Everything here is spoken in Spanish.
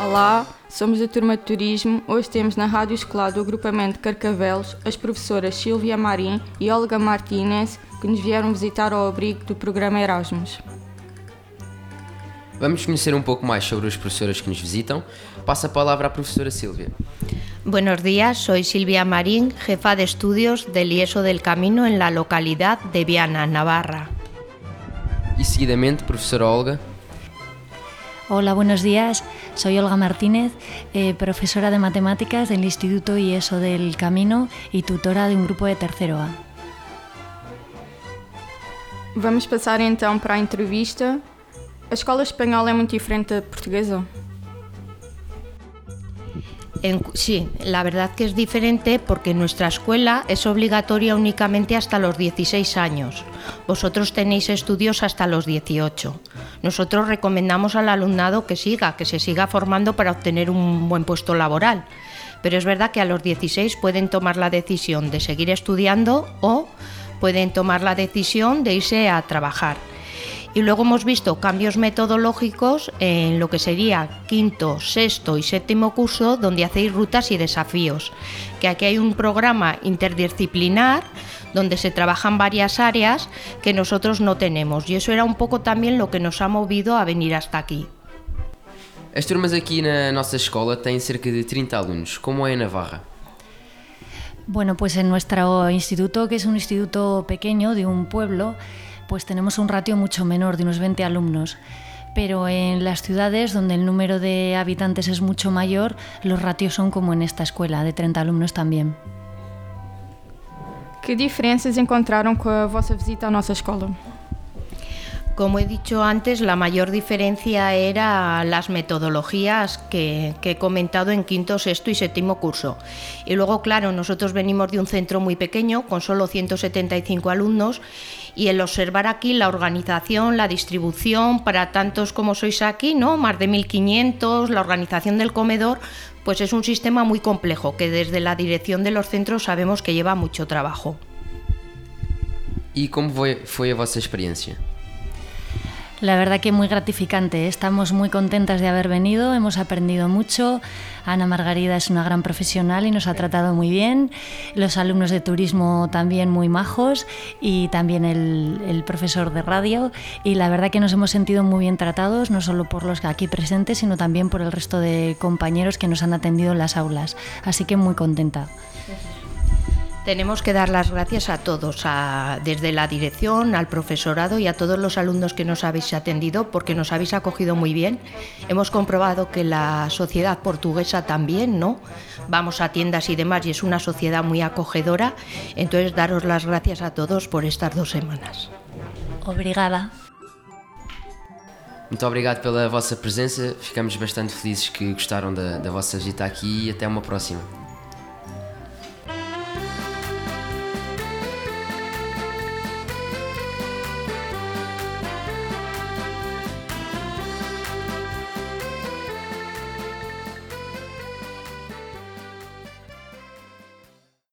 Olá, somos da turma de turismo. Hoje temos na Rádio Escolar do agrupamento Carcavelos as professoras Silvia Marim e Olga Martínez que nos vieram visitar ao abrigo do programa Erasmus. Vamos conhecer um pouco mais sobre os professores que nos visitam. Passa a palavra à professora Silvia. Buenos días, soy Silvia Marín, jefa de estudios del IESO del Camino en la localidad de Viana, Navarra. E seguidamente, professora Olga. Hola, buenos días. Soy Olga Martínez, eh, profesora de matemáticas del Instituto IESO del Camino y tutora de un grupo de tercero A. Vamos passar então para a entrevista. A escola espanhola é muito diferente da portuguesa? Sí, la verdad que es diferente porque nuestra escuela es obligatoria únicamente hasta los 16 años. Vosotros tenéis estudios hasta los 18. Nosotros recomendamos al alumnado que siga, que se siga formando para obtener un buen puesto laboral. Pero es verdad que a los 16 pueden tomar la decisión de seguir estudiando o pueden tomar la decisión de irse a trabajar. Y luego hemos visto cambios metodológicos en lo que sería quinto, sexto y séptimo curso, donde hacéis rutas y desafíos. Que aquí hay un programa interdisciplinar donde se trabajan varias áreas que nosotros no tenemos. Y eso era un poco también lo que nos ha movido a venir hasta aquí. As turmas aqui na nossa escola têm cerca de 30 alunos. Como é em Navarra? Bueno, pues en nuestro instituto, que es un instituto pequeño de un pueblo, pues tenemos un ratio mucho menor, de unos 20 alumnos. Pero en las ciudades, donde el número de habitantes es mucho mayor, los ratios son como en esta escuela, de 30 alumnos también. Que diferenças encontraram com a vossa visita à nossa escola? Como he dicho antes, la mayor diferencia era las metodologías que, que he comentado en quinto, sexto y séptimo curso. Y luego, claro, nosotros venimos de un centro muy pequeño, con solo 175 alumnos, y el observar aquí la organización, la distribución, para tantos como sois aquí, ¿no? Más de 1.500, la organización del comedor, pues es un sistema muy complejo, que desde la dirección de los centros sabemos que lleva mucho trabajo. E como foi, foi a vossa experiência? La verdad que muy gratificante. Estamos muy contentas de haber venido, hemos aprendido mucho. Ana Margarida es una gran profesional y nos ha tratado muy bien. Los alumnos de turismo también muy majos y también el, el profesor de radio. Y la verdad que nos hemos sentido muy bien tratados, no solo por los aquí presentes, sino también por el resto de compañeros que nos han atendido en las aulas. Así que muy contenta. Tenemos que dar las gracias a todos, a- desde la dirección, al profesorado y a todos los alumnos que nos habéis atendido porque nos habéis acogido muy bien. Hemos comprobado que la sociedad portuguesa también, ¿no? Vamos a tiendas y demás y es una sociedad muy acogedora. Entonces, daros las gracias a todos por estas dos semanas. Obrigada. Muito obrigado pela vossa presença. Ficamos bastante felizes que gostaram da, da vossa visita aqui e até uma próxima.